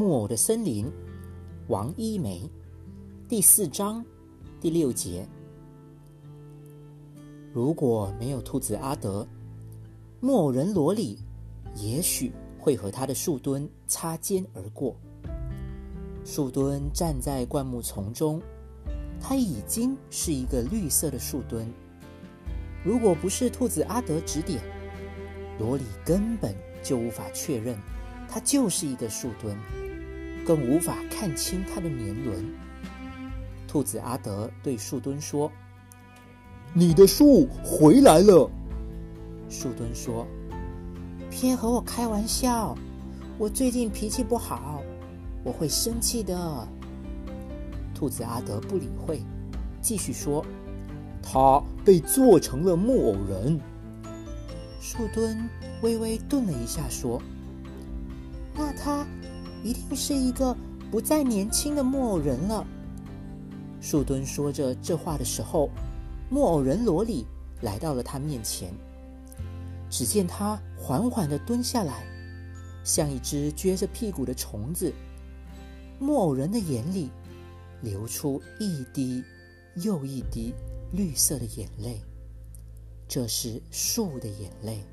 木偶的森林》王一梅第四章第六节。如果没有兔子阿德，木偶人罗里也许会和他的树墩擦肩而过。树墩站在灌木丛中，它已经是一个绿色的树墩。如果不是兔子阿德指点，罗里根本就无法确认它就是一个树墩，更无法看清它的年轮。兔子阿德对树墩说：“你的树回来了。”树墩说：“别和我开玩笑，我最近脾气不好。”我会生气的。兔子阿德不理会，继续说：“他被做成了木偶人。”树墩微微顿了一下，说：“那他一定是一个不再年轻的木偶人了。”树墩说着这话的时候，木偶人罗里来到了他面前。只见他缓缓的蹲下来，像一只撅着屁股的虫子。木偶人的眼里流出一滴又一滴绿色的眼泪，这是树的眼泪。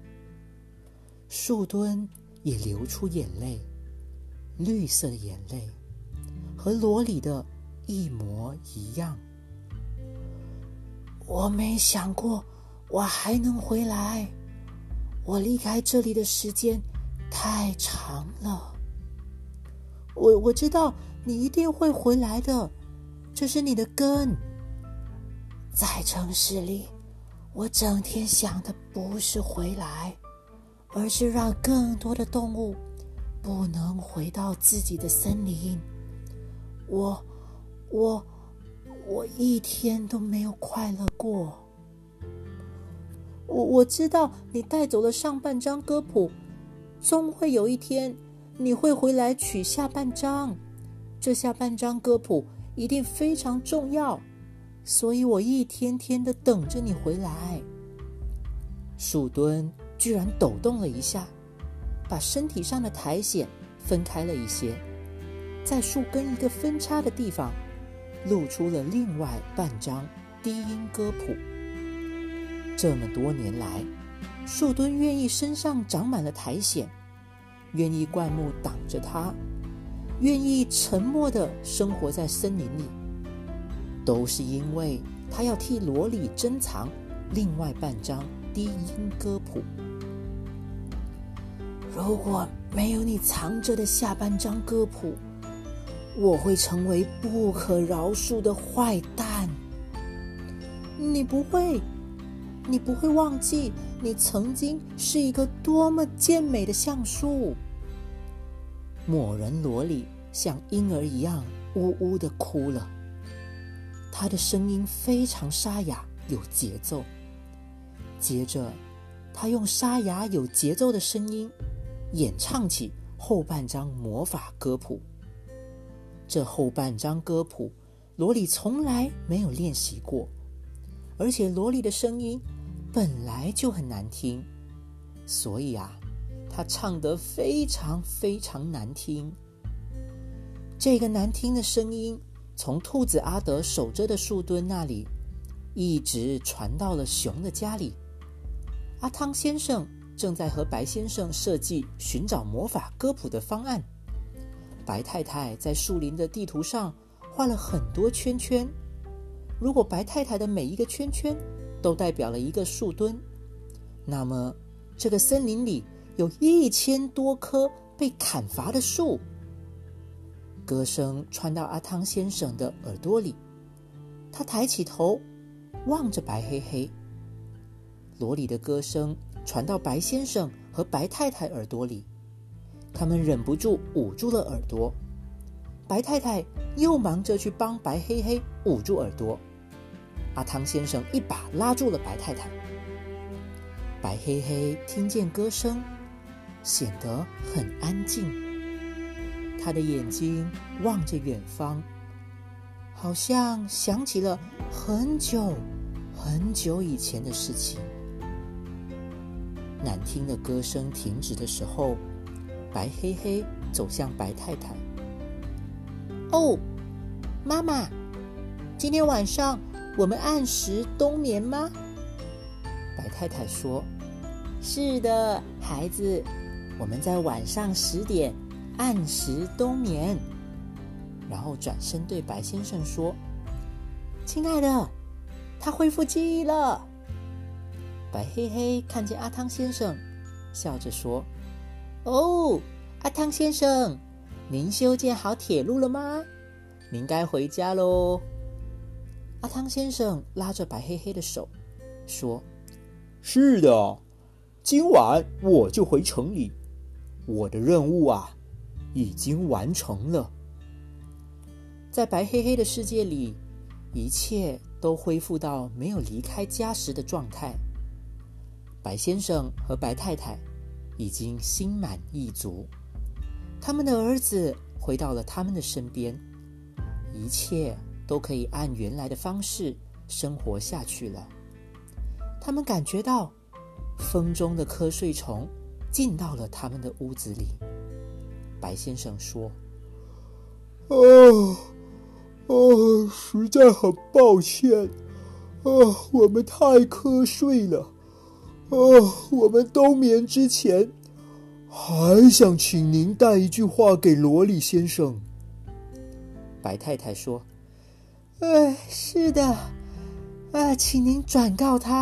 树墩也流出眼泪，绿色的眼泪，和罗里的一模一样。我没想过我还能回来，我离开这里的时间太长了。我我知道你一定会回来的，这是你的根。在城市里，我整天想的不是回来，而是让更多的动物不能回到自己的森林。我我我一天都没有快乐过。我我知道你带走了上半张歌谱，终会有一天。你会回来取下半张，这下半张歌谱一定非常重要，所以我一天天的等着你回来。树墩居然抖动了一下，把身体上的苔藓分开了一些，在树根一个分叉的地方，露出了另外半张低音歌谱。这么多年来，树墩愿意身上长满了苔藓。愿意灌木挡着它，愿意沉默的生活在森林里，都是因为他要替罗里珍藏另外半张低音歌谱。如果没有你藏着的下半张歌谱，我会成为不可饶恕的坏蛋。你不会，你不会忘记。你曾经是一个多么健美的橡树。某人罗里像婴儿一样呜呜的哭了，她的声音非常沙哑有节奏。接着，她用沙哑有节奏的声音演唱起后半张魔法歌谱。这后半张歌谱，罗里从来没有练习过，而且罗里的声音。本来就很难听，所以啊，他唱得非常非常难听。这个难听的声音从兔子阿德守着的树墩那里，一直传到了熊的家里。阿汤先生正在和白先生设计寻找魔法歌谱的方案。白太太在树林的地图上画了很多圈圈。如果白太太的每一个圈圈，都代表了一个树墩，那么这个森林里有一千多棵被砍伐的树。歌声传到阿汤先生的耳朵里，他抬起头望着白黑黑。罗里的歌声传到白先生和白太太耳朵里，他们忍不住捂住了耳朵。白太太又忙着去帮白黑黑捂住耳朵。阿汤先生一把拉住了白太太。白黑黑听见歌声，显得很安静。他的眼睛望着远方，好像想起了很久很久以前的事情。难听的歌声停止的时候，白黑黑走向白太太，哦，妈妈，今天晚上我们按时冬眠吗？白太太说：“是的，孩子，我们在晚上十点按时冬眠。”然后转身对白先生说：“亲爱的，他恢复记忆了。”白黑黑看见阿汤先生，笑着说：“哦，阿汤先生。”您修建好铁路了吗？您该回家喽。阿汤先生拉着白黑黑的手，说：“是的，今晚我就回城里。我的任务啊，已经完成了。”在白黑黑的世界里，一切都恢复到没有离开家时的状态。白先生和白太太已经心满意足。他们的儿子回到了他们的身边，一切都可以按原来的方式生活下去了。他们感觉到风中的瞌睡虫进到了他们的屋子里。白先生说：“哦，哦，实在很抱歉，啊，我们太瞌睡了，哦，我们冬眠之前。”还想请您带一句话给罗里先生。白太太说：“哎，是的，啊，请您转告他，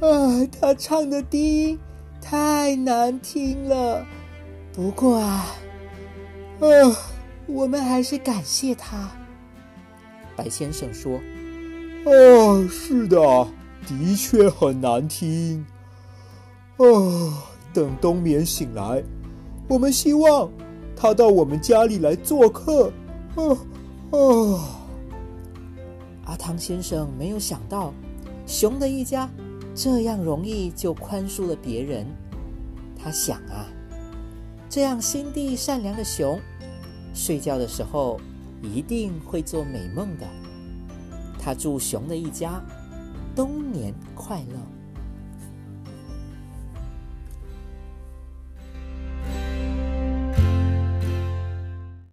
啊，他唱的低音太难听了。不过啊，啊，我们还是感谢他。”白先生说：“啊，是的，的确很难听。啊。”等冬眠醒来，我们希望他到我们家里来做客。啊啊！阿汤先生没有想到，熊的一家这样容易就宽恕了别人。他想啊，这样心地善良的熊，睡觉的时候一定会做美梦的。他住熊的一家冬年快乐。